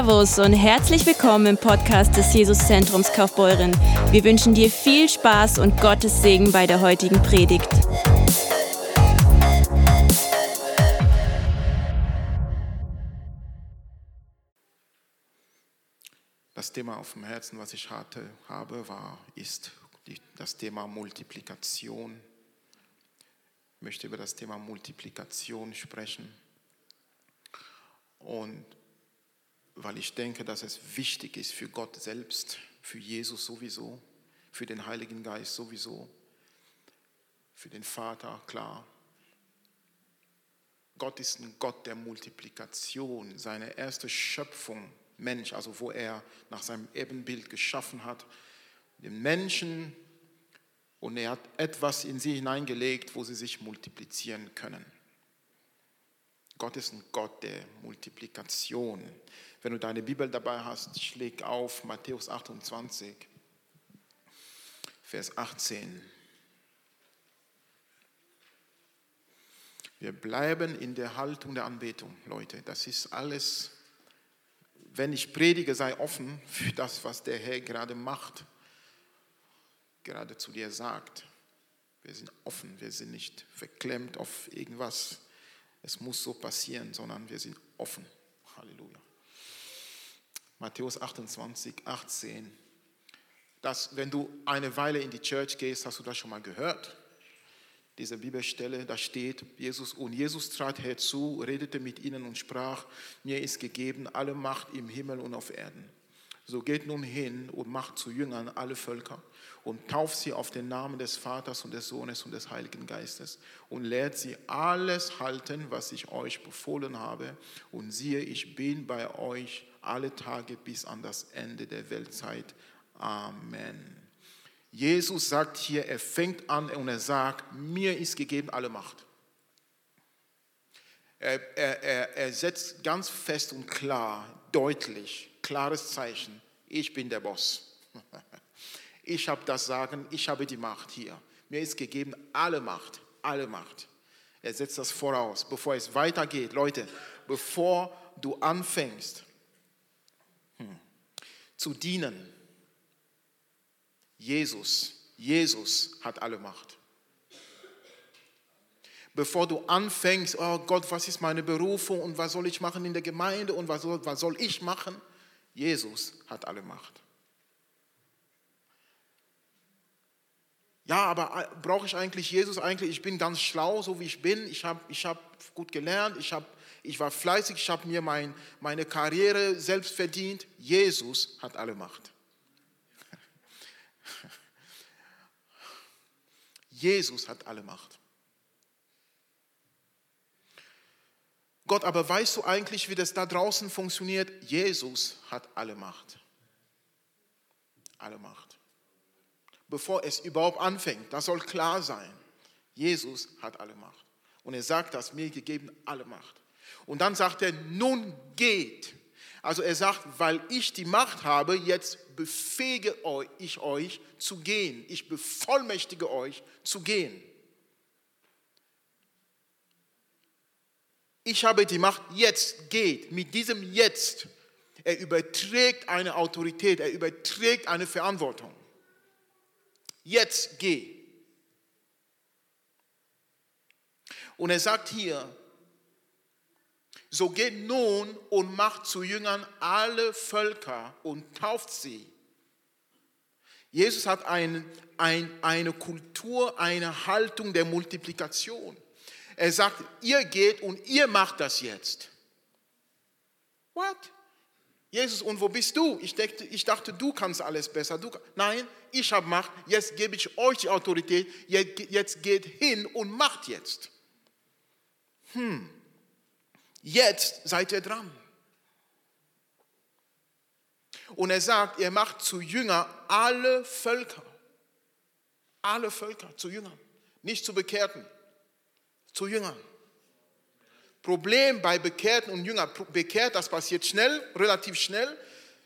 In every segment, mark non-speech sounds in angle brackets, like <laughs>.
Servus und herzlich willkommen im Podcast des Jesuszentrums Kaufbeuren. Wir wünschen dir viel Spaß und Gottes Segen bei der heutigen Predigt. Das Thema auf dem Herzen, was ich hatte, habe, war, ist das Thema Multiplikation. Ich möchte über das Thema Multiplikation sprechen. Und weil ich denke, dass es wichtig ist für Gott selbst, für Jesus sowieso, für den Heiligen Geist sowieso, für den Vater, klar. Gott ist ein Gott der Multiplikation. Seine erste Schöpfung, Mensch, also wo er nach seinem Ebenbild geschaffen hat, den Menschen, und er hat etwas in sie hineingelegt, wo sie sich multiplizieren können. Gott ist ein Gott der Multiplikation. Wenn du deine Bibel dabei hast, schläg auf Matthäus 28, Vers 18. Wir bleiben in der Haltung der Anbetung, Leute. Das ist alles, wenn ich predige, sei offen für das, was der Herr gerade macht, gerade zu dir sagt. Wir sind offen, wir sind nicht verklemmt auf irgendwas es muss so passieren, sondern wir sind offen. Halleluja. Matthäus 28, 18. Das, wenn du eine Weile in die Church gehst, hast du das schon mal gehört. Diese Bibelstelle, da steht Jesus und Jesus trat herzu, redete mit ihnen und sprach, mir ist gegeben alle Macht im Himmel und auf Erden. So geht nun hin und macht zu Jüngern alle Völker und tauft sie auf den Namen des Vaters und des Sohnes und des Heiligen Geistes und lehrt sie alles halten, was ich euch befohlen habe. Und siehe, ich bin bei euch alle Tage bis an das Ende der Weltzeit. Amen. Jesus sagt hier, er fängt an und er sagt, mir ist gegeben alle Macht. Er, er, er, setzt ganz fest und klar, deutlich, klares Zeichen, ich bin der Boss. <laughs> Ich habe das Sagen, ich habe die Macht hier. Mir ist gegeben alle Macht, alle Macht. Er setzt das voraus, bevor es weitergeht. Leute, bevor du anfängst zu dienen, Jesus, Jesus hat alle Macht. Bevor du anfängst, oh Gott, was ist meine Berufung und was soll ich machen in der Gemeinde und was soll, was soll ich machen? Jesus hat alle Macht. Ja, aber brauche ich eigentlich Jesus eigentlich? Ich bin ganz schlau, so wie ich bin. Ich habe ich hab gut gelernt, ich, hab, ich war fleißig, ich habe mir mein, meine Karriere selbst verdient. Jesus hat alle Macht. Jesus hat alle Macht. Gott, aber weißt du eigentlich, wie das da draußen funktioniert? Jesus hat alle Macht. Alle Macht bevor es überhaupt anfängt. Das soll klar sein. Jesus hat alle Macht. Und er sagt das, mir gegeben alle Macht. Und dann sagt er, nun geht. Also er sagt, weil ich die Macht habe, jetzt befähige ich euch zu gehen. Ich bevollmächtige euch zu gehen. Ich habe die Macht, jetzt geht. Mit diesem Jetzt, er überträgt eine Autorität, er überträgt eine Verantwortung jetzt geh. Und er sagt hier, so geht nun und macht zu Jüngern alle Völker und tauft sie. Jesus hat ein, ein, eine Kultur, eine Haltung der Multiplikation. Er sagt, ihr geht und ihr macht das jetzt. What? Jesus, und wo bist du? Ich dachte, ich dachte du kannst alles besser. Du, nein, ich habe Macht, jetzt gebe ich euch die Autorität, jetzt geht hin und macht jetzt. Hm, jetzt seid ihr dran. Und er sagt, er macht zu Jünger alle Völker. Alle Völker zu Jüngern. Nicht zu Bekehrten, zu Jüngern. Problem bei Bekehrten und Jüngern, bekehrt, das passiert schnell, relativ schnell.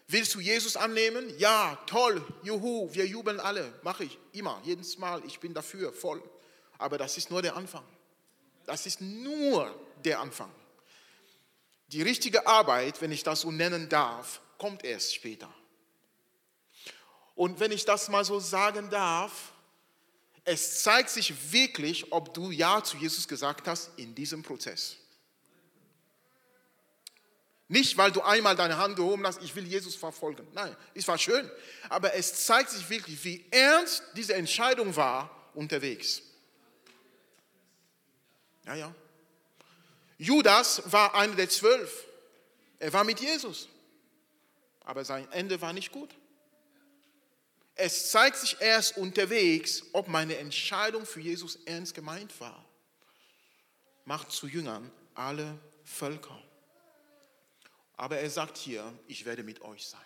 Willst du Jesus annehmen? Ja, toll, juhu, wir jubeln alle, mache ich immer, jedes Mal, ich bin dafür, voll. Aber das ist nur der Anfang. Das ist nur der Anfang. Die richtige Arbeit, wenn ich das so nennen darf, kommt erst später. Und wenn ich das mal so sagen darf, es zeigt sich wirklich, ob du Ja zu Jesus gesagt hast in diesem Prozess. Nicht, weil du einmal deine Hand gehoben hast, ich will Jesus verfolgen. Nein, es war schön. Aber es zeigt sich wirklich, wie ernst diese Entscheidung war unterwegs. Ja, ja. Judas war einer der zwölf. Er war mit Jesus. Aber sein Ende war nicht gut. Es zeigt sich erst unterwegs, ob meine Entscheidung für Jesus ernst gemeint war. Macht zu Jüngern alle Völker. Aber er sagt hier, ich werde mit euch sein.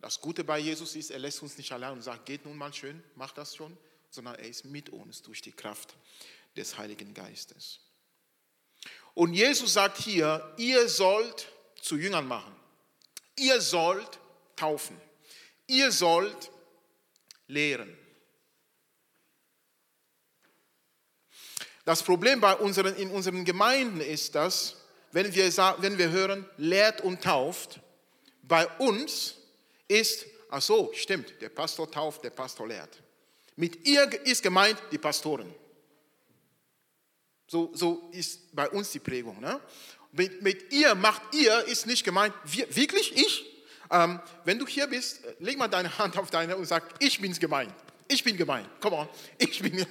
Das Gute bei Jesus ist, er lässt uns nicht allein und sagt, geht nun mal schön, macht das schon, sondern er ist mit uns durch die Kraft des Heiligen Geistes. Und Jesus sagt hier, ihr sollt zu Jüngern machen. Ihr sollt taufen. Ihr sollt lehren. Das Problem bei unseren, in unseren Gemeinden ist, dass, wenn wir, wenn wir hören, lehrt und tauft, bei uns ist, ach so, stimmt, der Pastor tauft, der Pastor lehrt. Mit ihr ist gemeint die Pastoren. So, so ist bei uns die Prägung. Ne? Mit, mit, ihr macht ihr ist nicht gemeint, wir, wirklich ich? Ähm, wenn du hier bist, leg mal deine Hand auf deine und sag, ich bin's gemeint. Ich bin gemeint. Come on. Ich bin,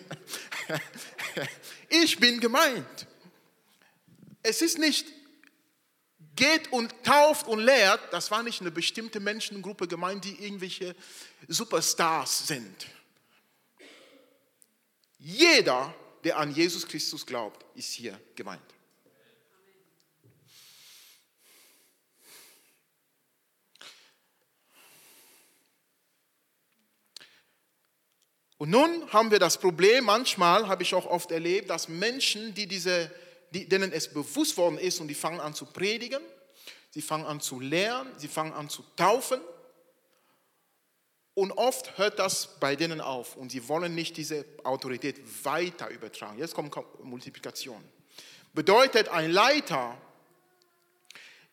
<laughs> ich bin gemeint. Es ist nicht, geht und tauft und lehrt, das war nicht eine bestimmte Menschengruppe gemeint, die irgendwelche Superstars sind. Jeder der an Jesus Christus glaubt, ist hier gemeint. Und nun haben wir das Problem, manchmal habe ich auch oft erlebt, dass Menschen, die diese, die, denen es bewusst worden ist und die fangen an zu predigen, sie fangen an zu lehren, sie fangen an zu taufen, und oft hört das bei denen auf und sie wollen nicht diese Autorität weiter übertragen. Jetzt kommt Multiplikation. Bedeutet, ein Leiter,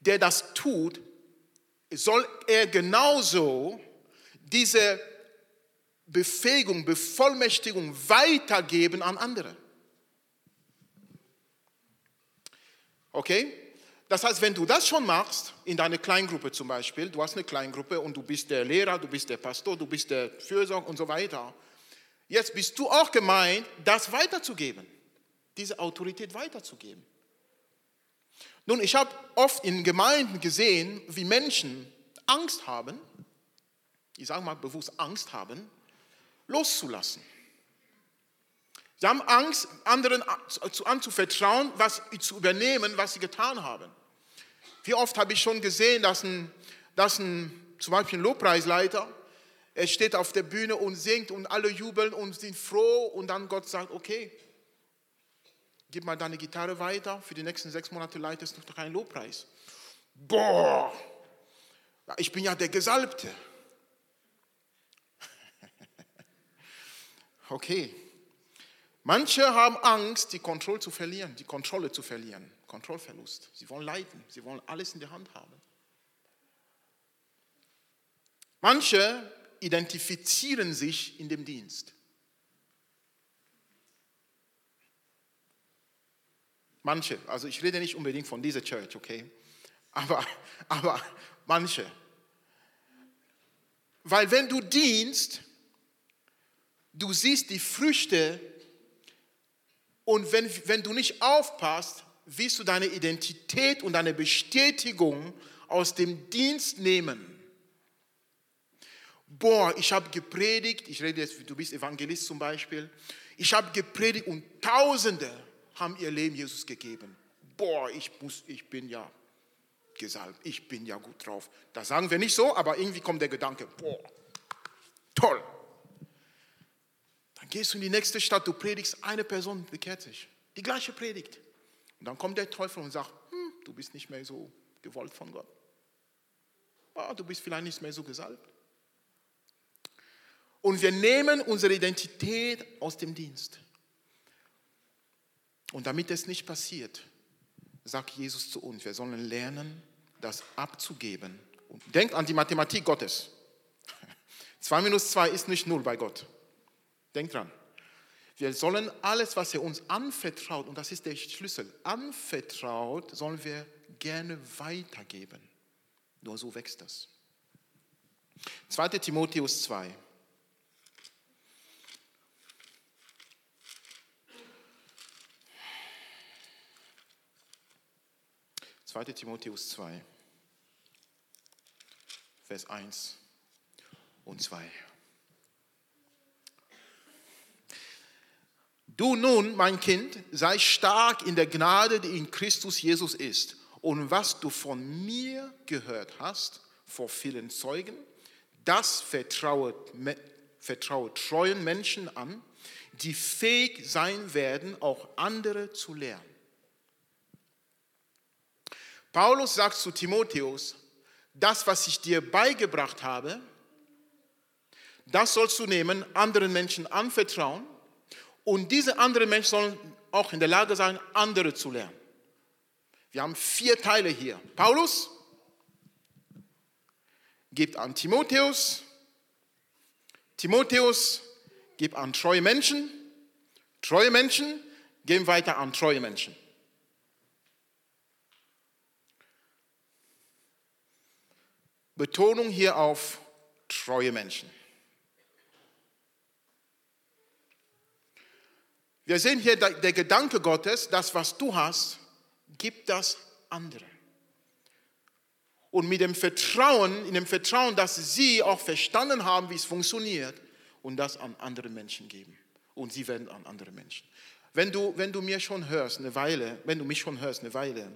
der das tut, soll er genauso diese Befähigung, Bevollmächtigung weitergeben an andere. Okay? Das heißt, wenn du das schon machst, in deiner Kleingruppe zum Beispiel, du hast eine Kleingruppe und du bist der Lehrer, du bist der Pastor, du bist der Fürsorger und so weiter. Jetzt bist du auch gemeint, das weiterzugeben, diese Autorität weiterzugeben. Nun, ich habe oft in Gemeinden gesehen, wie Menschen Angst haben, ich sage mal bewusst Angst haben, loszulassen. Sie haben Angst, anderen anzuvertrauen, was zu übernehmen, was sie getan haben. Wie oft habe ich schon gesehen, dass ein, dass ein zum Beispiel ein Lobpreisleiter, er steht auf der Bühne und singt und alle jubeln und sind froh und dann Gott sagt, okay, gib mal deine Gitarre weiter, für die nächsten sechs Monate leitest du keinen Lobpreis. Boah, ich bin ja der Gesalbte. <laughs> Okay, Manche haben Angst, die Kontrolle zu verlieren, die Kontrolle zu verlieren, Kontrollverlust. Sie wollen leiten, sie wollen alles in der Hand haben. Manche identifizieren sich in dem Dienst. Manche, also ich rede nicht unbedingt von dieser Church, okay? Aber, aber manche. Weil wenn du dienst, du siehst die Früchte und wenn, wenn du nicht aufpasst, wirst du deine Identität und deine Bestätigung aus dem Dienst nehmen. Boah, ich habe gepredigt, ich rede jetzt, du bist Evangelist zum Beispiel, ich habe gepredigt und Tausende haben ihr Leben Jesus gegeben. Boah, ich, muss, ich bin ja gesalbt, ich bin ja gut drauf. Das sagen wir nicht so, aber irgendwie kommt der Gedanke, boah, toll, gehst du in die nächste Stadt, du predigst, eine Person bekehrt sich. Die gleiche Predigt. Und dann kommt der Teufel und sagt, hm, du bist nicht mehr so gewollt von Gott. Oh, du bist vielleicht nicht mehr so gesalbt. Und wir nehmen unsere Identität aus dem Dienst. Und damit es nicht passiert, sagt Jesus zu uns, wir sollen lernen, das abzugeben. Und denkt an die Mathematik Gottes. <laughs> 2 minus 2 ist nicht 0 bei Gott. Denkt dran. Wir sollen alles, was er uns anvertraut, und das ist der Schlüssel, anvertraut, sollen wir gerne weitergeben. Nur so wächst das. 2. Timotheus 2. 2. Timotheus 2, Vers 1 und 2. Du nun, mein Kind, sei stark in der Gnade, die in Christus Jesus ist. Und was du von mir gehört hast, vor vielen Zeugen, das vertraue, vertraue treuen Menschen an, die fähig sein werden, auch andere zu lernen. Paulus sagt zu Timotheus, das, was ich dir beigebracht habe, das sollst du nehmen, anderen Menschen anvertrauen und diese anderen Menschen sollen auch in der Lage sein, andere zu lernen. Wir haben vier Teile hier. Paulus gibt an Timotheus, Timotheus gibt an treue Menschen, treue Menschen geben weiter an treue Menschen. Betonung hier auf treue Menschen. Wir sehen hier der Gedanke Gottes, das, was du hast, gibt das andere. Und mit dem Vertrauen, in dem Vertrauen, dass sie auch verstanden haben, wie es funktioniert, und das an andere Menschen geben. Und sie werden an andere Menschen. Wenn du, wenn du mir schon hörst, eine Weile, wenn du mich schon hörst, eine Weile,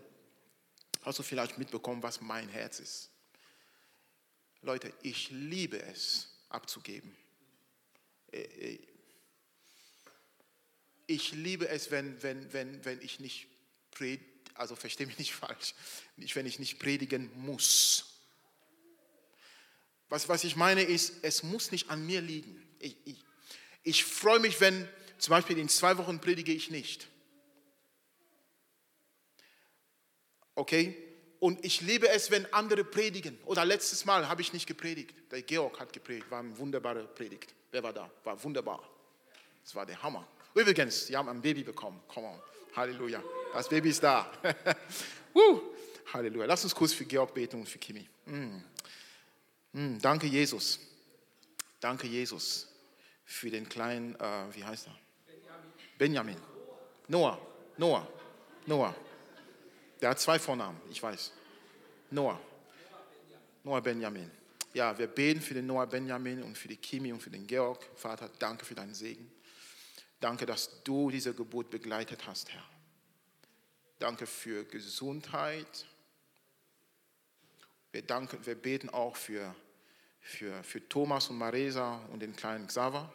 hast du vielleicht mitbekommen, was mein Herz ist. Leute, ich liebe es abzugeben. Ich liebe es, wenn, wenn, wenn, wenn ich nicht predige, also verstehe mich nicht falsch, wenn ich nicht predigen muss. Was, was ich meine ist, es muss nicht an mir liegen. Ich, ich, ich freue mich, wenn zum Beispiel in zwei Wochen predige ich nicht. Okay? Und ich liebe es, wenn andere predigen. Oder letztes Mal habe ich nicht gepredigt. Der Georg hat gepredigt, war eine wunderbare Predigt. Wer war da? War wunderbar. Das war der Hammer. Übrigens, sie haben ein Baby bekommen. Come on. Halleluja. Das Baby ist da. <laughs> uh, Halleluja. Lass uns kurz für Georg beten und für Kimi. Mm. Mm, danke, Jesus. Danke, Jesus, für den kleinen, äh, wie heißt er? Benjamin. Benjamin. Noah. Noah. Noah. Der hat zwei Vornamen, ich weiß. Noah. Noah Benjamin. Ja, wir beten für den Noah Benjamin und für die Kimi und für den Georg. Vater, danke für deinen Segen. Danke, dass du diese Geburt begleitet hast, Herr. Danke für Gesundheit. Wir, danken, wir beten auch für, für, für Thomas und Maresa und den kleinen Xaver.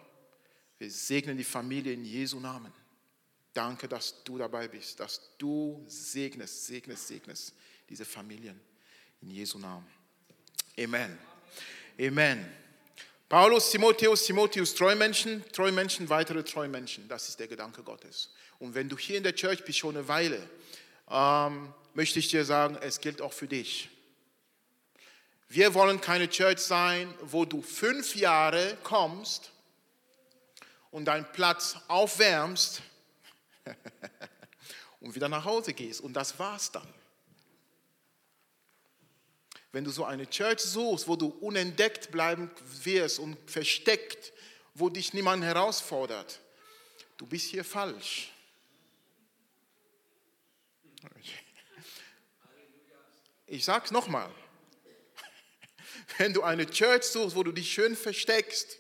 Wir segnen die Familie in Jesu Namen. Danke, dass du dabei bist, dass du segnest, segnest, segnest diese Familien in Jesu Namen. Amen. Amen. Paulus, Timotheus, Timotheus, treue Menschen, treue Menschen, weitere treue Menschen. Das ist der Gedanke Gottes. Und wenn du hier in der Church bist schon eine Weile, ähm, möchte ich dir sagen, es gilt auch für dich. Wir wollen keine Church sein, wo du fünf Jahre kommst und deinen Platz aufwärmst <laughs> und wieder nach Hause gehst. Und das war's dann. Wenn du so eine Church suchst, wo du unentdeckt bleiben wirst und versteckt, wo dich niemand herausfordert, du bist hier falsch. Ich sage es nochmal. <laughs> Wenn du eine Church suchst, wo du dich schön versteckst,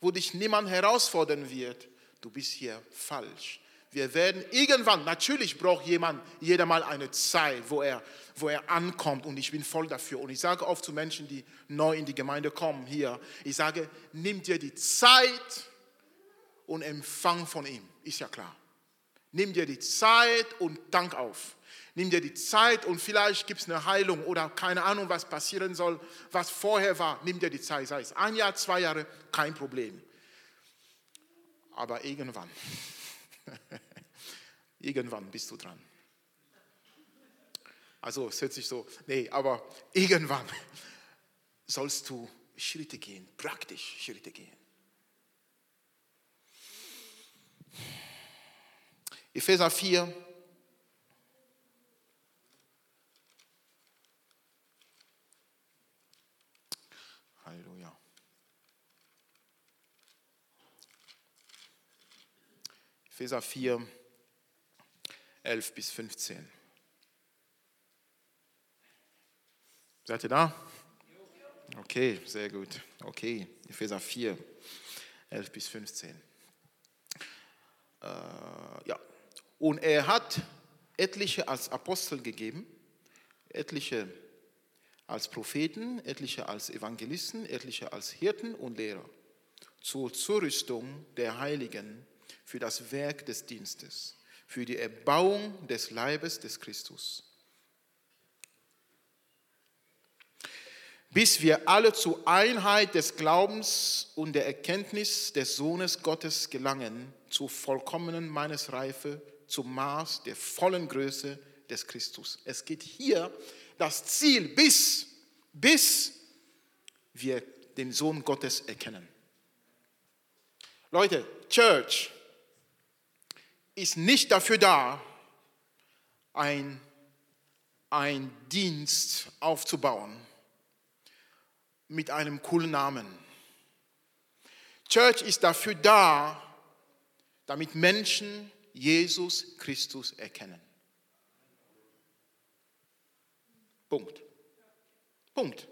wo dich niemand herausfordern wird, du bist hier falsch. Wir werden irgendwann, natürlich braucht jemand, jeder mal eine Zeit, wo er, wo er ankommt und ich bin voll dafür. Und ich sage oft zu Menschen, die neu in die Gemeinde kommen hier, ich sage, nimm dir die Zeit und empfang von ihm, ist ja klar. Nimm dir die Zeit und dank auf. Nimm dir die Zeit und vielleicht gibt es eine Heilung oder keine Ahnung, was passieren soll, was vorher war. Nimm dir die Zeit, sei es ein Jahr, zwei Jahre, kein Problem. Aber irgendwann <laughs> Irgendwann bist du dran. Also es hört sich so, nee, aber irgendwann <laughs> sollst du Schritte gehen, praktisch Schritte gehen. Epheser 4. Halleluja. Epheser 4, 11 bis 15. Seid ihr da? Okay, sehr gut. Okay, Epheser 4, 11 bis 15. Äh, ja. Und er hat etliche als Apostel gegeben, etliche als Propheten, etliche als Evangelisten, etliche als Hirten und Lehrer zur Zurüstung der Heiligen für das Werk des Dienstes, für die Erbauung des Leibes des Christus. Bis wir alle zur Einheit des Glaubens und der Erkenntnis des Sohnes Gottes gelangen, zur vollkommenen Mannesreife zum Maß der vollen Größe des Christus. Es geht hier das Ziel, bis, bis wir den Sohn Gottes erkennen. Leute, Church ist nicht dafür da, ein, ein Dienst aufzubauen mit einem coolen Namen. Church ist dafür da, damit Menschen Jesus Christus erkennen. Punkt. Punkt.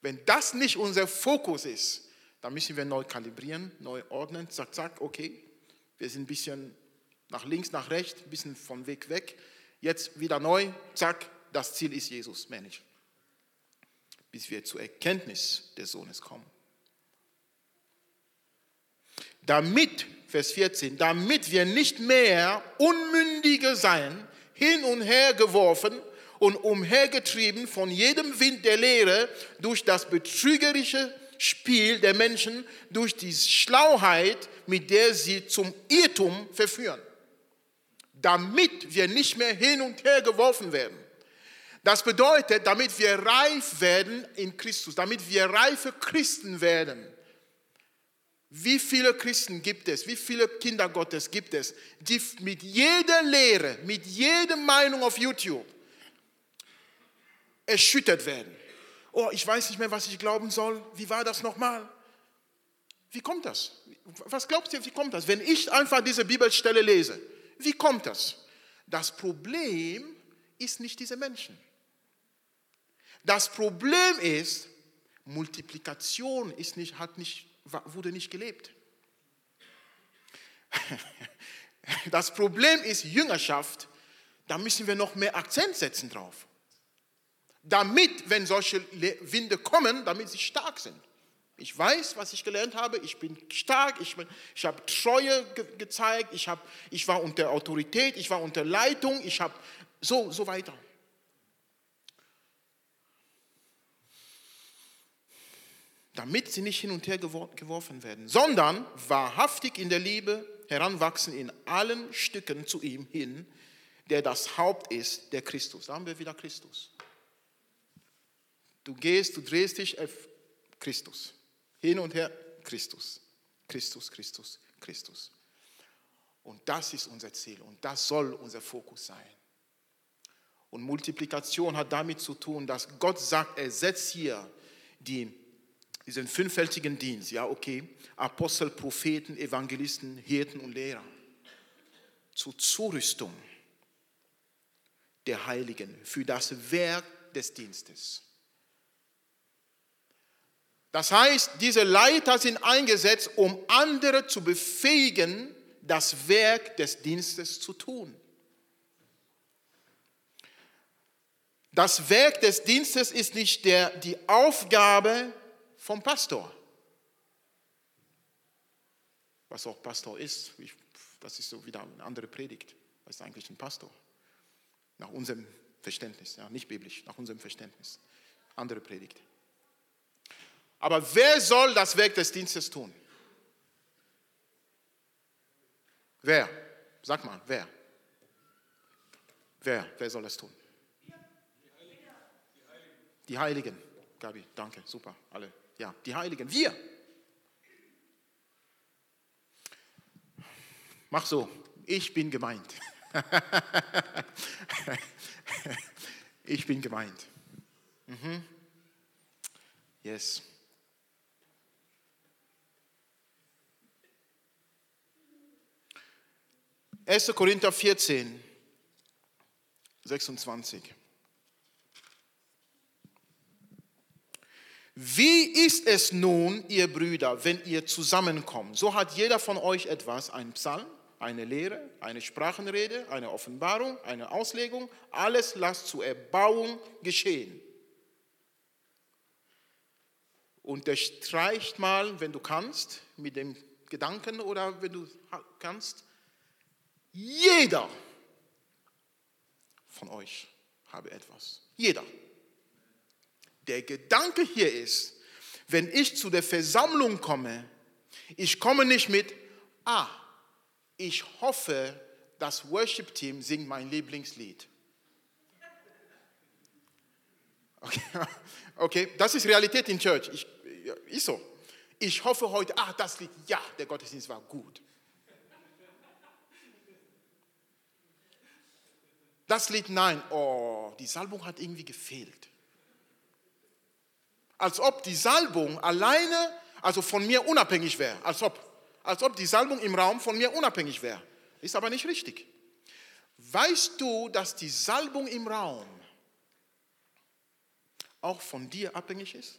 Wenn das nicht unser Fokus ist, dann müssen wir neu kalibrieren, neu ordnen, zack, zack, okay, wir sind ein bisschen nach links, nach rechts, ein bisschen vom Weg weg. Jetzt wieder neu, zack, das Ziel ist Jesus, Mensch. Bis wir zur Erkenntnis des Sohnes kommen. Damit Vers 14, damit wir nicht mehr Unmündige seien, hin und her geworfen und umhergetrieben von jedem Wind der Lehre durch das betrügerische Spiel der Menschen, durch die Schlauheit, mit der sie zum Irrtum verführen. Damit wir nicht mehr hin und her geworfen werden. Das bedeutet, damit wir reif werden in Christus, damit wir reife Christen werden. Wie viele Christen gibt es, wie viele Kinder Gottes gibt es, die mit jeder Lehre, mit jeder Meinung auf YouTube erschüttert werden? Oh, ich weiß nicht mehr, was ich glauben soll. Wie war das nochmal? Wie kommt das? Was glaubst du, wie kommt das? Wenn ich einfach diese Bibelstelle lese, wie kommt das? Das Problem ist nicht diese Menschen. Das Problem ist, Multiplikation ist nicht, hat nicht wurde nicht gelebt. <laughs> Das Problem ist Jüngerschaft, da müssen wir noch mehr Akzent setzen drauf. Damit, wenn solche Winde kommen, damit sie stark sind. Ich weiß, was ich gelernt habe. Ich bin stark. Ich, ich habe Treue ge gezeigt. Ich, hab, ich war unter Autorität. Ich war unter Leitung. Ich habe so, so weiter. damit sie nicht hin und her geworfen werden, sondern wahrhaftig in der Liebe heranwachsen in allen Stücken zu ihm hin, der das Haupt ist, der Christus. Da haben wir wieder Christus. Du gehst, du drehst dich auf Christus. Hin und her Christus. Christus, Christus, Christus. Und das ist unser Ziel und das soll unser Fokus sein. Und Multiplikation hat damit zu tun, dass Gott sagt, er setzt hier die diesen fünffältigen Dienst, ja, okay, Apostel, Propheten, Evangelisten, Hirten und Lehrer, zur Zurüstung der Heiligen für das Werk des Dienstes. Das heißt, diese Leiter sind eingesetzt, um andere zu befähigen, das Werk des Dienstes zu tun. Das Werk des Dienstes ist nicht der, die Aufgabe vom Pastor. Was auch Pastor ist, das ist so wieder eine andere Predigt. Was ist eigentlich ein Pastor? Nach unserem Verständnis, ja, nicht biblisch, nach unserem Verständnis. Andere Predigt. Aber wer soll das Werk des Dienstes tun? Wer? Sag mal, wer? Wer? Wer soll das tun? Die Heiligen. Gabi, danke, super, alle. Ja, die Heiligen. Wir. Mach so, ich bin gemeint. <laughs> ich bin gemeint. Mhm. Yes. Erste Korinther 14, 26. Wie ist es nun, ihr Brüder, wenn ihr zusammenkommt? So hat jeder von euch etwas, ein Psalm, eine Lehre, eine Sprachenrede, eine Offenbarung, eine Auslegung. Alles lasst zur Erbauung geschehen. Unterstreicht mal, wenn du kannst, mit dem Gedanken oder wenn du kannst, jeder von euch habe etwas. Jeder. Der Gedanke hier ist, wenn ich zu der Versammlung komme, ich komme nicht mit, ah, ich hoffe, das Worship-Team singt mein Lieblingslied. Okay, <laughs> okay, das ist Realität in Church. Ich, ist so. Ich hoffe heute, ah, das Lied, ja, der Gottesdienst war gut. Das Lied, nein, oh, die Salbung hat irgendwie gefehlt als ob die Salbung alleine, also von mir unabhängig wäre. Als ob, als ob die Salbung im Raum von mir unabhängig wäre. Ist aber nicht richtig. Weißt du, dass die Salbung im Raum auch von dir abhängig ist?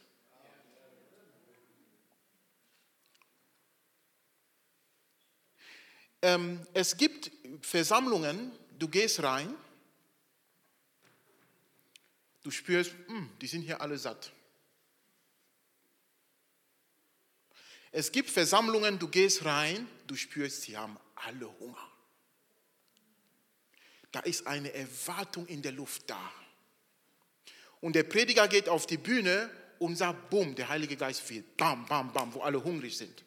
Ähm, es gibt Versammlungen, du gehst rein, du spürst, mh, hm, die sind hier alle satt. Es gibt Versammlungen, du gehst rein, du spürst, sie haben alle Hunger. Da ist eine Erwartung in der Luft da. Und der Prediger geht auf die Bühne und sagt, bumm, der Heilige Geist wird, bam, bam, bam, wo alle hungrig sind.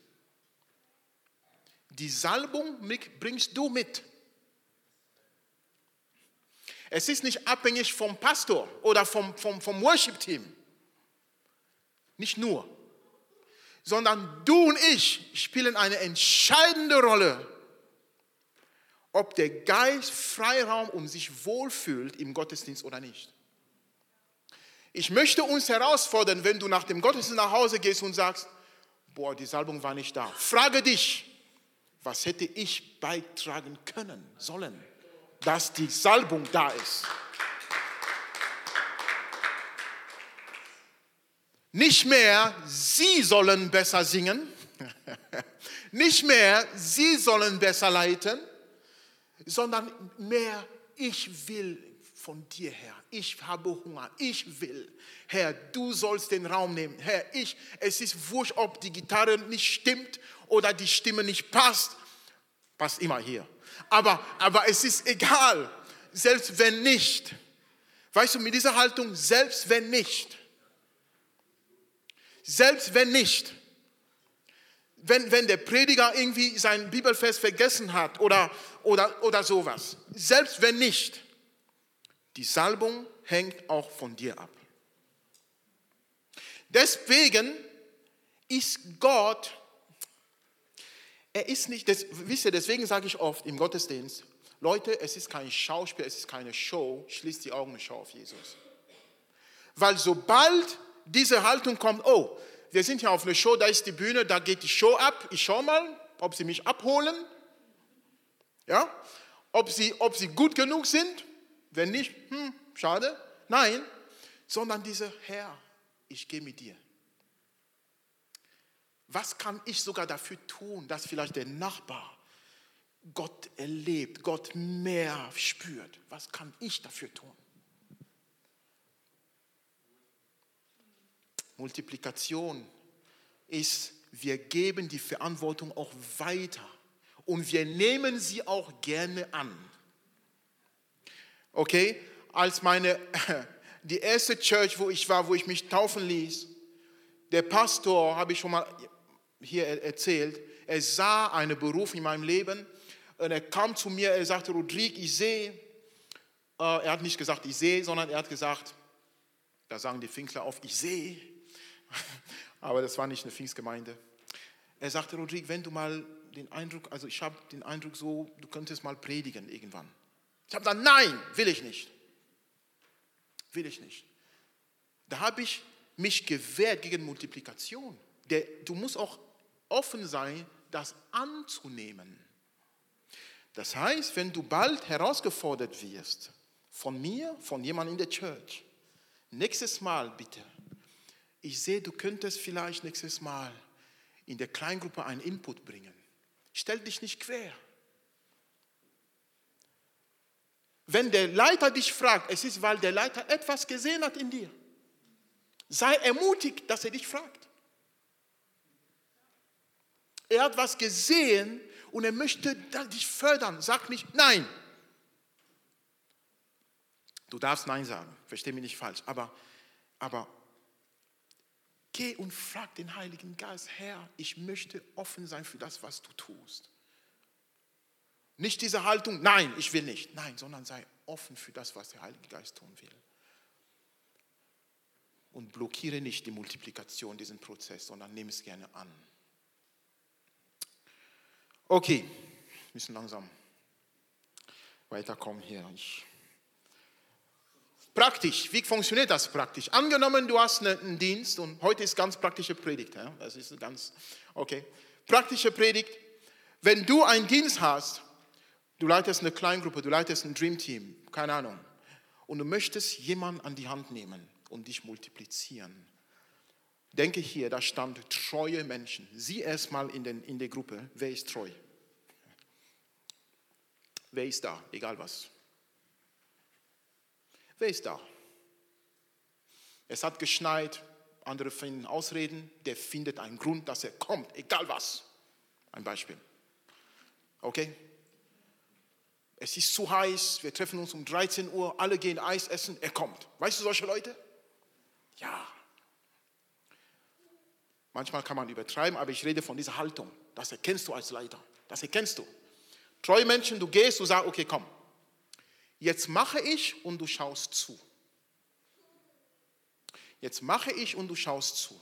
Die Salbung bringst du mit. Es ist nicht abhängig vom Pastor oder vom, vom, vom Worship-Team. Nicht nur sondern du und ich spielen eine entscheidende Rolle, ob der Geist Freiraum und sich wohlfühlt im Gottesdienst oder nicht. Ich möchte uns herausfordern, wenn du nach dem Gottesdienst nach Hause gehst und sagst, boah, die Salbung war nicht da. Frage dich, was hätte ich beitragen können, sollen, dass die Salbung da ist. Nicht mehr, sie sollen besser singen, <laughs> nicht mehr, sie sollen besser leiten, sondern mehr, ich will von dir her. Ich habe Hunger, ich will. Herr, du sollst den Raum nehmen. Herr, ich, es ist wurscht, ob die Gitarre nicht stimmt oder die Stimme nicht passt. Passt immer hier. Aber, aber es ist egal, selbst wenn nicht. Weißt du, mit dieser Haltung, selbst wenn nicht. Selbst wenn nicht, wenn, wenn der Prediger irgendwie sein Bibelfest vergessen hat oder, oder, oder sowas, selbst wenn nicht, die Salbung hängt auch von dir ab. Deswegen ist Gott, er ist nicht, das, wisst ihr, deswegen sage ich oft im Gottesdienst, Leute, es ist kein Schauspiel, es ist keine Show, schließt die Augen und schau auf Jesus. Weil sobald diese Haltung kommt, oh, wir sind hier auf einer Show, da ist die Bühne, da geht die Show ab, ich schau mal, ob sie mich abholen, ja, ob sie, ob sie gut genug sind, wenn nicht, hm, schade, nein, sondern diese Herr, ich gehe mit dir. Was kann ich sogar dafür tun, dass vielleicht der Nachbar Gott erlebt, Gott mehr spürt? Was kann ich dafür tun? Multiplikation ist, wir geben die Verantwortung auch weiter und wir nehmen sie auch gerne an. Okay, als meine, <laughs> die erste Church, wo ich war, wo ich mich taufen ließ, der Pastor, habe ich schon mal hier erzählt, er sah einen Beruf in meinem Leben und er kam zu mir, er sagte, Rodrigue, ich sehe, Äh, er hat nicht gesagt, ich sehe, sondern er hat gesagt, da sagen die Pfingstler auf, ich sehe. <laughs> Aber das war nicht eine Pfingstgemeinde. Er sagte, Rodrigo, wenn du mal den Eindruck, also ich habe den Eindruck so, du könntest mal predigen irgendwann. Ich habe gesagt, nein, will ich nicht. Will ich nicht. Da habe ich mich gewehrt gegen Multiplikation. Der, du musst auch offen sein, das anzunehmen. Das heißt, wenn du bald herausgefordert wirst, von mir, von jemandem in der Church, nächstes Mal bitte, ich sehe, du könntest vielleicht nächstes Mal in der Kleingruppe einen Input bringen. Stell dich nicht quer. Wenn der Leiter dich fragt, es ist, weil der Leiter etwas gesehen hat in dir. Sei ermutigt, dass er dich fragt. Er hat was gesehen und er möchte dich fördern. Sag nicht nein. Du darfst nein sagen, versteh mich nicht falsch, aber, aber geh und frag den Heiligen Geist, Herr, ich möchte offen sein für das, was du tust. Nicht diese Haltung, nein, ich will nicht, nein, sondern sei offen für das, was der Heilige Geist tun will. Und blockiere nicht die Multiplikation, diesen Prozess, sondern nimm es gerne an. Okay, wir müssen langsam weiterkommen hier. Ich Praktisch, wie funktioniert das praktisch? Angenommen, du hast einen Dienst und heute ist ganz praktische Predigt. Ja? Das ist ganz, okay. Praktische Predigt. Wenn du einen Dienst hast, du leitest eine Kleingruppe, du leitest ein Dreamteam, keine Ahnung, und du möchtest jemanden an die Hand nehmen und dich multiplizieren. Denke hier, da stand treue Menschen. Sieh erstmal in, in der Gruppe, wer ist treu? Wer ist da? Egal was. Wer ist da? Es hat geschneit, andere finden Ausreden, der findet einen Grund, dass er kommt, egal was. Ein Beispiel. Okay? Es ist zu heiß, wir treffen uns um 13 Uhr, alle gehen Eis essen, er kommt. Weißt du solche Leute? Ja. Manchmal kann man übertreiben, aber ich rede von dieser Haltung. Das erkennst du als Leiter. Das erkennst du. Treue Menschen, du gehst, du sagst, okay, komm, Jetzt mache ich und du schaust zu. Jetzt mache ich und du schaust zu.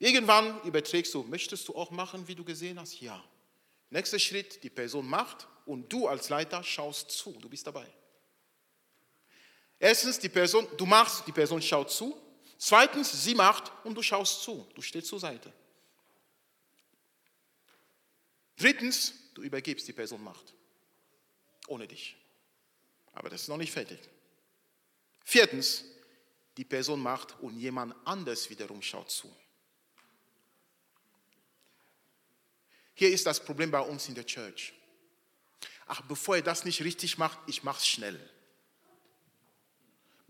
Irgendwann überträgst du, möchtest du auch machen, wie du gesehen hast? Ja. Nächster Schritt, die Person macht und du als Leiter schaust zu, du bist dabei. Erstens, die Person, du machst, die Person schaut zu. Zweitens, sie macht und du schaust zu, du stehst zur Seite. Drittens, du übergibst, die Person macht. Ohne dich. Aber das ist noch nicht fertig. Viertens, die Person macht und jemand anders wiederum schaut zu. Hier ist das Problem bei uns in der Church. Ach, bevor er das nicht richtig macht, ich mache es schnell.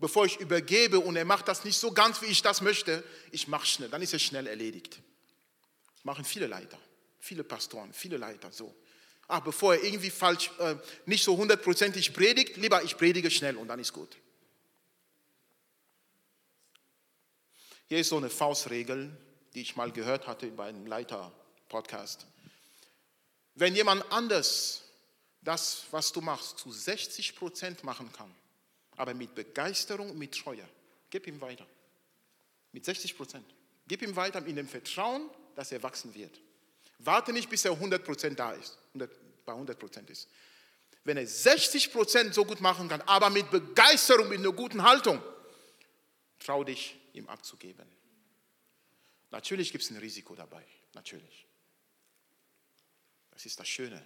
Bevor ich übergebe und er macht das nicht so ganz, wie ich das möchte, ich mache schnell, dann ist es schnell erledigt. Machen viele Leiter, viele Pastoren, viele Leiter so. Ach, bevor er irgendwie falsch, äh, nicht so hundertprozentig predigt, lieber ich predige schnell und dann ist gut. Hier ist so eine Faustregel, die ich mal gehört hatte bei einem Leiter-Podcast. Wenn jemand anders das, was du machst, zu 60 Prozent machen kann, aber mit Begeisterung mit Treue, gib ihm weiter. Mit 60 Prozent. Gib ihm weiter in dem Vertrauen, dass er wachsen wird. Warte nicht, bis er 100% da ist, bei 100% ist. Wenn er 60% so gut machen kann, aber mit Begeisterung, mit einer guten Haltung, trau dich, ihm abzugeben. Natürlich gibt es ein Risiko dabei, natürlich. Das ist das Schöne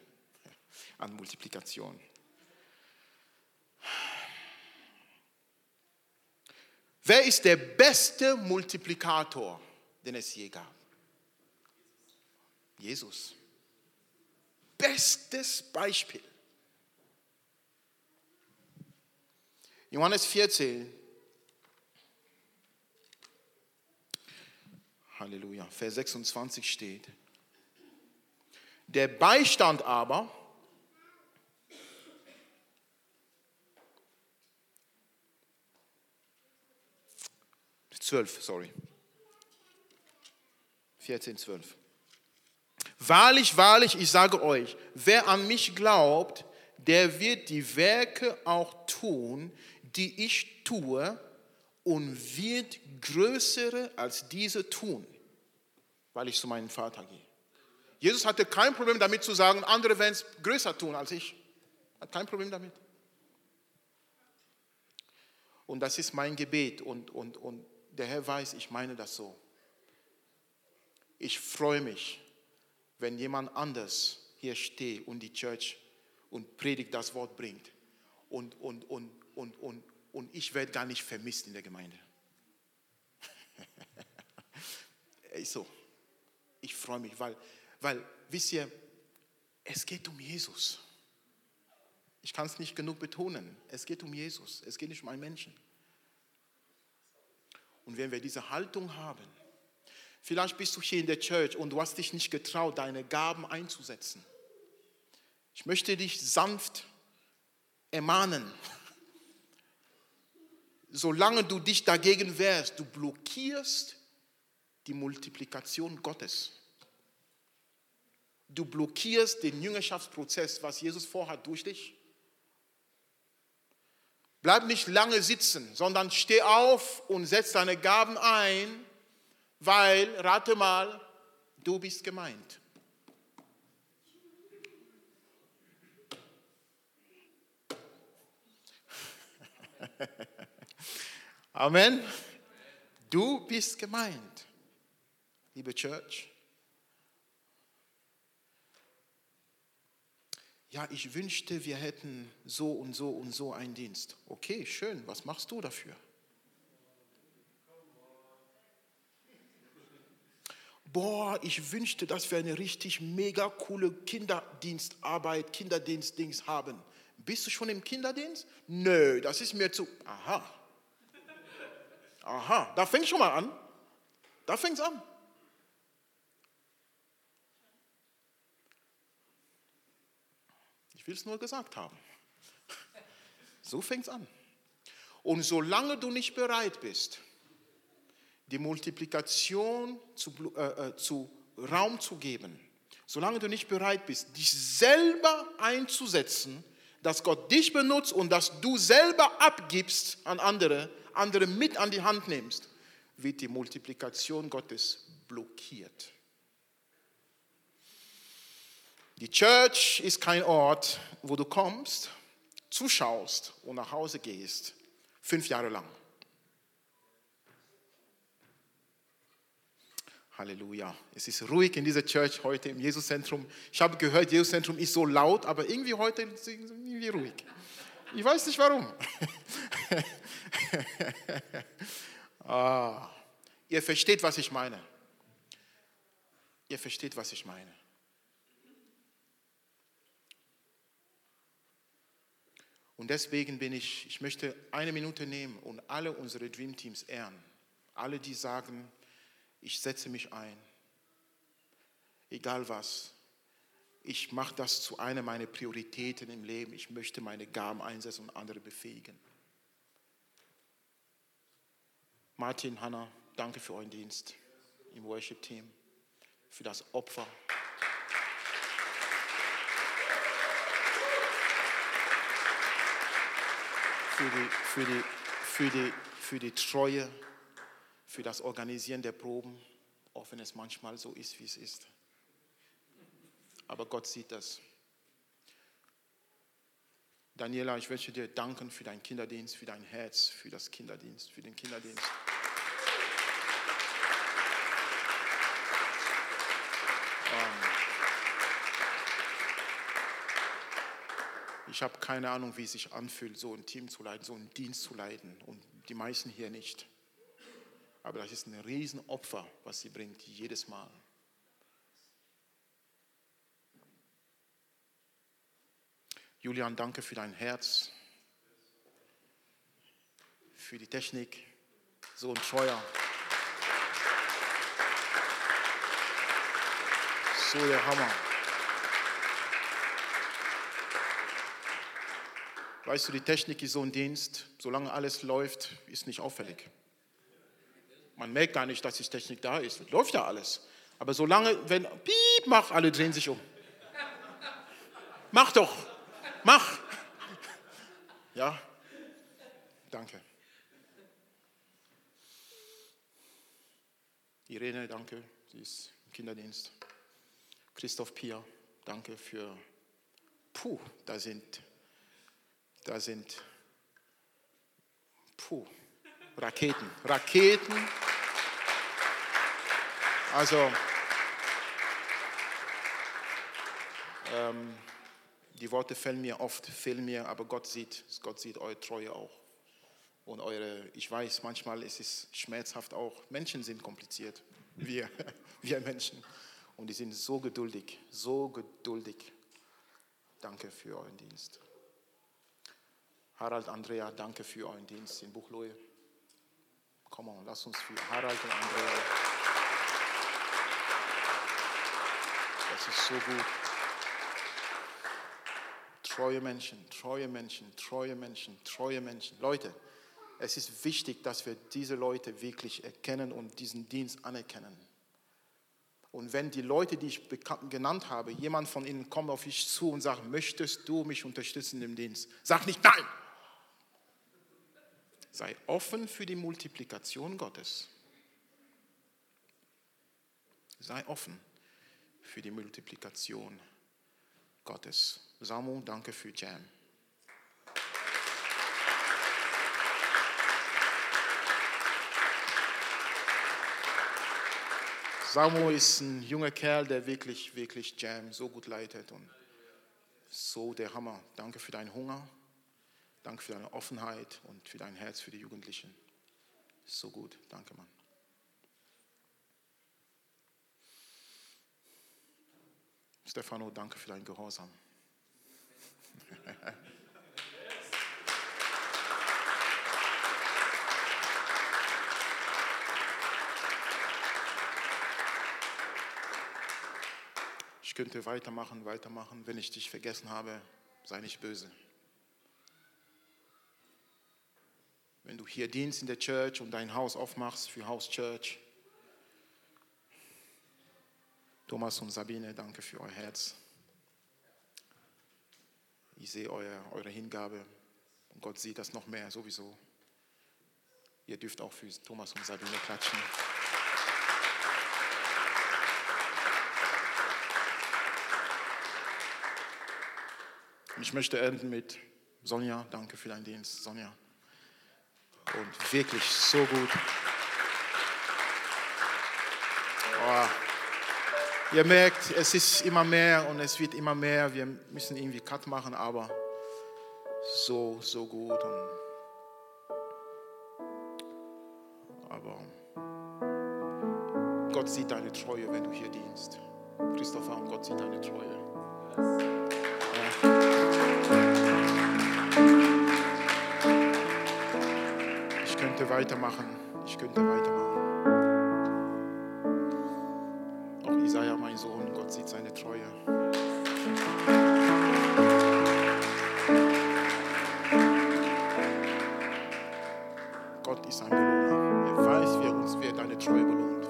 an Multiplikation. Wer ist der beste Multiplikator, den es je gab? Jesus. Bestes Beispiel. Johannes 14. Halleluja. Vers 26 steht. Der Beistand aber, zwölf, sorry. 14, 12. Wahrlich, wahrlich, ich sage euch, wer an mich glaubt, der wird die Werke auch tun, die ich tue, und wird größere als diese tun, weil ich zu meinem Vater gehe. Jesus hatte kein Problem damit zu sagen, andere werden es größer tun als ich. Hat kein Problem damit. Und das ist mein Gebet und, und, und der Herr weiß, ich meine das so. Ich freue mich, wenn jemand anders hier steht und die Church und predigt das Wort bringt. Und, und, und, und, und, und ich werde gar nicht vermisst in der Gemeinde. <laughs> so. Ich freue mich, weil, weil, wisst ihr, es geht um Jesus. Ich kann es nicht genug betonen. Es geht um Jesus. Es geht nicht um einen Menschen. Und wenn wir diese Haltung haben, vielleicht bist du hier in der Church und du hast dich nicht getraut, deine Gaben einzusetzen. Ich möchte dich sanft ermahnen. <laughs> Solange du dich dagegen wehrst, du blockierst die Multiplikation Gottes. Du blockierst den Jüngerschaftsprozess, was Jesus vorhat durch dich. Bleib nicht lange sitzen, sondern steh auf und setz deine Gaben ein, weil, rate mal, du bist gemeint. <laughs> Amen. Du bist gemeint, liebe Church. Ja, ich wünschte, wir hätten so und so und so einen Dienst. Okay, schön. Was machst du dafür? Boah, ich wünschte, dass wir eine richtig mega coole Kinderdienstarbeit, Kinderdienstdings haben. Bist du schon im Kinderdienst? Nö, das ist mir zu. Aha. Aha, da fängt schon mal an. Da fängt es an. Will es nur gesagt haben. So fängt es an. Und solange du nicht bereit bist, die Multiplikation zu, äh, äh, zu Raum zu geben, solange du nicht bereit bist, dich selber einzusetzen, dass Gott dich benutzt und dass du selber abgibst an andere, andere mit an die Hand nimmst, wird die Multiplikation Gottes blockiert. Die Church ist kein Ort, wo du kommst, zuschaust und nach Hause gehst, fünf Jahre lang. Halleluja. Es ist ruhig in dieser Church heute im Jesuszentrum. Ich habe gehört, Jesuszentrum ist so laut, aber irgendwie heute ist es irgendwie ruhig. Ich weiß nicht warum. <laughs> ah, ihr versteht, was ich meine. Ihr versteht, was ich meine. Und deswegen bin ich, ich möchte eine Minute nehmen und alle unsere Dream Teams ehren. Alle, die sagen, ich setze mich ein. Egal was. Ich mache das zu einer meiner Prioritäten im Leben. Ich möchte meine Gaben einsetzen und andere befähigen. Martin, Hannah, danke für euren Dienst im Worship-Team, für das Opfer. Für die, für, die, für, die, für die Treue für das Organisieren der Proben, auch wenn es manchmal so ist, wie es ist. Aber Gott sieht das. Daniela, ich möchte dir danken für deinen Kinderdienst, für dein Herz, für das Kinderdienst, für den Kinderdienst. Ich habe keine Ahnung, wie es sich anfühlt, so ein Team zu leiten, so einen Dienst zu leiten und die meisten hier nicht. Aber das ist ein Riesenopfer, was sie bringt, jedes Mal. Julian, danke für dein Herz, für die Technik, so ein treuer. So der Hammer. Weißt du, die Technik ist so ein Dienst, solange alles läuft, ist nicht auffällig. Man merkt gar nicht, dass die Technik da ist. Läuft ja alles. Aber solange, wenn piep, mach, alle drehen sich um. Mach doch, mach. Ja, danke. Irene, danke, sie ist im Kinderdienst. Christoph Pia, danke für, puh, da sind, da sind, puh, Raketen, Raketen. Also, ähm, die Worte fehlen mir oft, fehlen mir, aber Gott sieht, Gott sieht eure Treue auch. Und eure, ich weiß, manchmal ist es schmerzhaft auch. Menschen sind kompliziert, wir, <laughs> wir Menschen. Und die sind so geduldig, so geduldig. Danke für euren Dienst. Harald, Andrea, danke für euren Dienst in Buchloe. Komm on, lass uns für Harald und Andrea. Das ist so gut. Treue Menschen, treue Menschen, treue Menschen, treue Menschen. Leute, es ist wichtig, dass wir diese Leute wirklich erkennen und diesen Dienst anerkennen. Und wenn die Leute, die ich genannt habe, jemand von ihnen kommt auf dich zu und sagt, möchtest du mich unterstützen im Dienst? Sag nicht nein. Sei offen für die Multiplikation Gottes. Sei offen für die Multiplikation Gottes. Samu, danke für Jam. Samu ist ein junger Kerl, der wirklich, wirklich Jam so gut leitet und so der Hammer. Danke für deinen Hunger, danke für deine Offenheit und für dein Herz für die Jugendlichen. So gut, danke Mann. Stefano, danke für deinen Gehorsam. Ich könnte weitermachen, weitermachen. Wenn ich dich vergessen habe, sei nicht böse. Wenn du hier dienst in der Church und dein Haus aufmachst für House Church, Thomas und Sabine, danke für euer Herz. Ich sehe euer, eure Hingabe und Gott sieht das noch mehr sowieso. Ihr dürft auch für Thomas und Sabine klatschen. Ich möchte enden mit Sonja. Danke für deinen Dienst, Sonja. Und wirklich so gut. Oh. Ihr merkt, es ist immer mehr und es wird immer mehr. Wir müssen irgendwie Cut machen, aber so, so gut. Und aber Gott sieht deine Treue, wenn du hier dienst. Christopher, und Gott sieht deine Treue. Könnte weitermachen. Ich könnte weitermachen.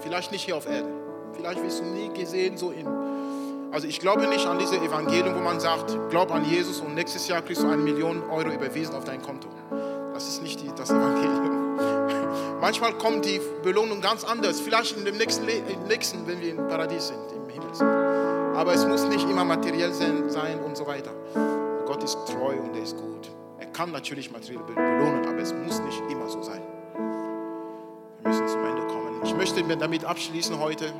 vielleicht nicht hier auf Erden. Vielleicht wirst du nie gesehen so in. Also ich glaube nicht an diese Evangelium, wo man sagt, glaub an Jesus und nächstes Jahr kriegst du eine Million Euro überwiesen auf dein Konto. Manchmal kommt die Belohnung ganz anders. Vielleicht in dem nächsten, im nächsten, wenn wir im Paradies sind, im Himmel sind. Aber es muss nicht immer materiell sein und so weiter. Gott ist treu und er ist gut. Er kann natürlich materiell belohnen, aber es muss nicht immer so sein. Wir müssen zum Ende kommen. Ich möchte damit abschließen heute.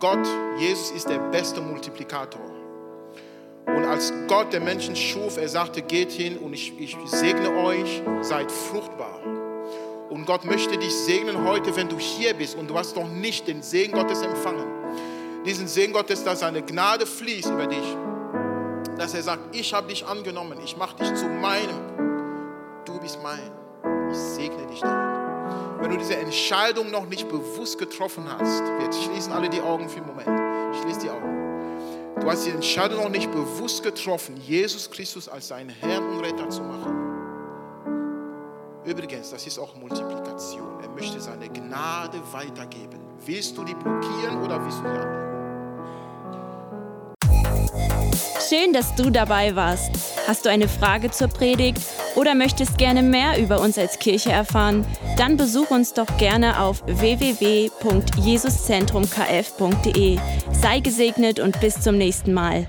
Gott, Jesus ist der beste Multiplikator. Und als Gott den Menschen schuf, er sagte, geht hin und ich, ich segne euch, seid fruchtbar. Und Gott möchte dich segnen heute, wenn du hier bist und du hast noch nicht den Segen Gottes empfangen. Diesen Segen Gottes, dass seine Gnade fließt über dich. Dass er sagt, ich habe dich angenommen, ich mache dich zu meinem. Du bist mein. Ich segne dich damit. Wenn du diese Entscheidung noch nicht bewusst getroffen hast, wir schließen alle die Augen für einen Moment. Schließ die Augen. Du hast die Entscheidung noch nicht bewusst getroffen, Jesus Christus als deinen Herrn und Retter zu machen. Übrigens, das ist auch Multiplikation. Er möchte seine Gnade weitergeben. Willst du die blockieren oder willst du die annehmen? Schön, dass du dabei warst. Hast du eine Frage zur Predigt oder möchtest gerne mehr über uns als Kirche erfahren? Dann besuch uns doch gerne auf www.jesuszentrumkf.de. Sei gesegnet und bis zum nächsten Mal.